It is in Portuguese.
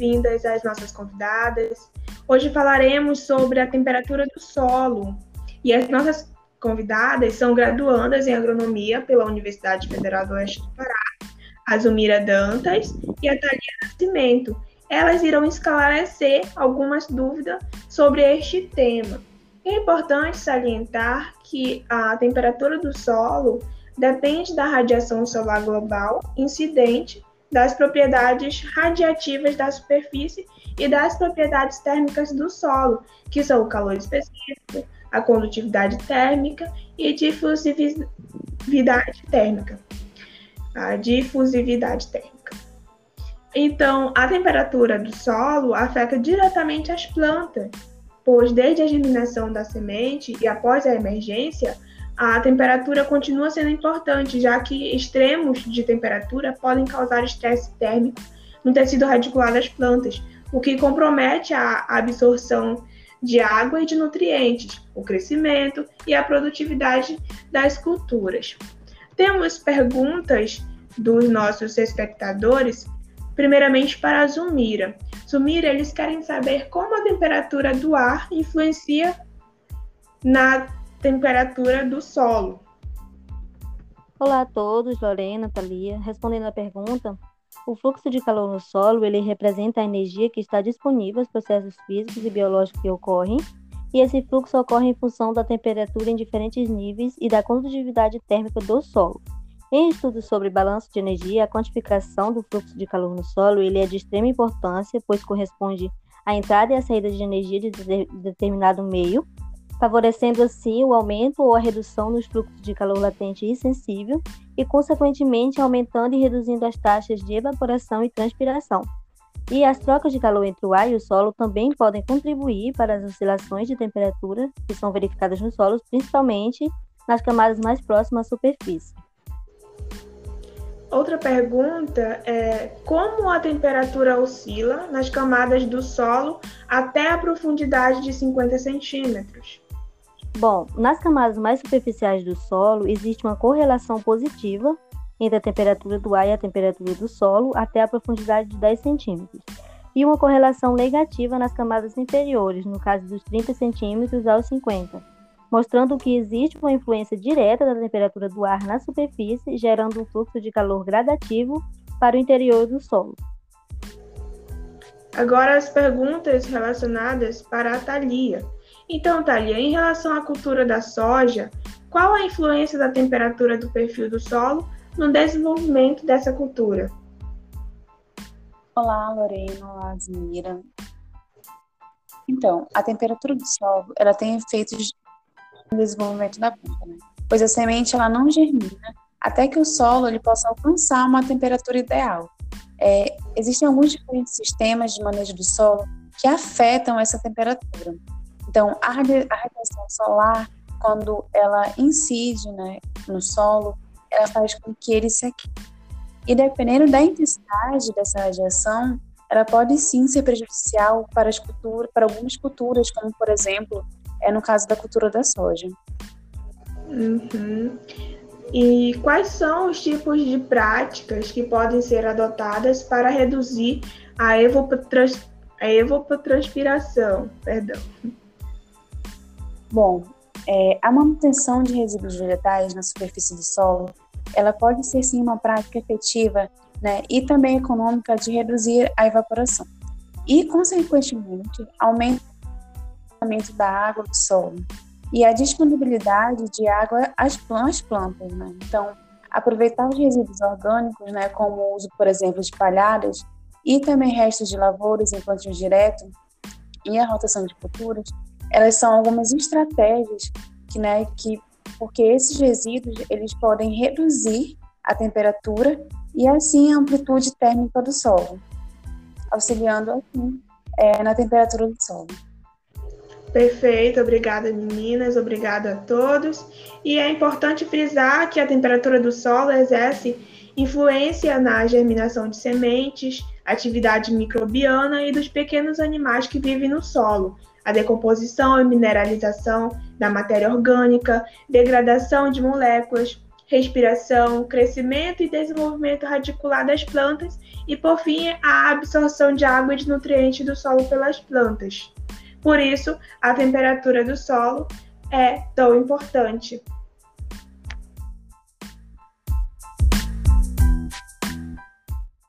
bem-vindas às nossas convidadas. Hoje falaremos sobre a temperatura do solo. E as nossas convidadas são graduandas em agronomia pela Universidade Federal do Oeste do Pará, a Zumira Dantas e a Thalia Nascimento. Elas irão esclarecer algumas dúvidas sobre este tema. É importante salientar que a temperatura do solo depende da radiação solar global incidente, das propriedades radiativas da superfície e das propriedades térmicas do solo, que são o calor específico, a condutividade térmica e difusividade térmica. A difusividade térmica. Então, a temperatura do solo afeta diretamente as plantas, pois desde a germinação da semente e após a emergência, a temperatura continua sendo importante, já que extremos de temperatura podem causar estresse térmico no tecido radicular das plantas, o que compromete a absorção de água e de nutrientes, o crescimento e a produtividade das culturas. Temos perguntas dos nossos espectadores, primeiramente para a Zumira. Zumira, eles querem saber como a temperatura do ar influencia na temperatura do solo. Olá a todos, Lorena, Thalia. Respondendo à pergunta, o fluxo de calor no solo ele representa a energia que está disponível aos processos físicos e biológicos que ocorrem, e esse fluxo ocorre em função da temperatura em diferentes níveis e da condutividade térmica do solo. Em estudos sobre balanço de energia, a quantificação do fluxo de calor no solo ele é de extrema importância, pois corresponde à entrada e à saída de energia de determinado meio, favorecendo assim o aumento ou a redução nos fluxos de calor latente e sensível e, consequentemente, aumentando e reduzindo as taxas de evaporação e transpiração. E as trocas de calor entre o ar e o solo também podem contribuir para as oscilações de temperatura que são verificadas nos solos, principalmente nas camadas mais próximas à superfície. Outra pergunta é como a temperatura oscila nas camadas do solo até a profundidade de 50 centímetros? Bom, nas camadas mais superficiais do solo existe uma correlação positiva entre a temperatura do ar e a temperatura do solo até a profundidade de 10 centímetros, e uma correlação negativa nas camadas inferiores, no caso dos 30 centímetros aos 50, mostrando que existe uma influência direta da temperatura do ar na superfície, gerando um fluxo de calor gradativo para o interior do solo. Agora as perguntas relacionadas para a Thalia. Então, Thalia, em relação à cultura da soja, qual a influência da temperatura do perfil do solo no desenvolvimento dessa cultura? Olá, Lorena. Olá, Zmira. Então, a temperatura do solo, ela tem efeitos no desenvolvimento da planta, né? Pois a semente, ela não germina até que o solo ele possa alcançar uma temperatura ideal. É, existem alguns diferentes sistemas de manejo do solo que afetam essa temperatura. Então, a radiação solar, quando ela incide né, no solo, ela faz com que ele se aqueça. E dependendo da intensidade dessa radiação, ela pode sim ser prejudicial para, as culturas, para algumas culturas, como por exemplo, é no caso da cultura da soja. Uhum. E quais são os tipos de práticas que podem ser adotadas para reduzir a, evapotranspiração? Perdão. Bom, é, a manutenção de resíduos vegetais na superfície do solo, ela pode ser sim uma prática efetiva né, e também econômica de reduzir a evaporação. E, consequentemente, aumenta o da água do solo e a disponibilidade de água às, plantas. Né? Então, aproveitar os resíduos orgânicos, né, como o uso, por exemplo, de palhadas e também restos de lavouras em plantio direto e a rotação de culturas, elas são algumas estratégias que, né, que porque esses resíduos eles podem reduzir a temperatura e assim a amplitude térmica do solo, auxiliando assim é, na temperatura do solo. Perfeito, obrigada meninas, obrigada a todos. E é importante frisar que a temperatura do solo exerce influência na germinação de sementes, atividade microbiana e dos pequenos animais que vivem no solo, a decomposição e mineralização da matéria orgânica, degradação de moléculas, respiração, crescimento e desenvolvimento radicular das plantas e, por fim, a absorção de água e de nutrientes do solo pelas plantas. Por isso, a temperatura do solo é tão importante.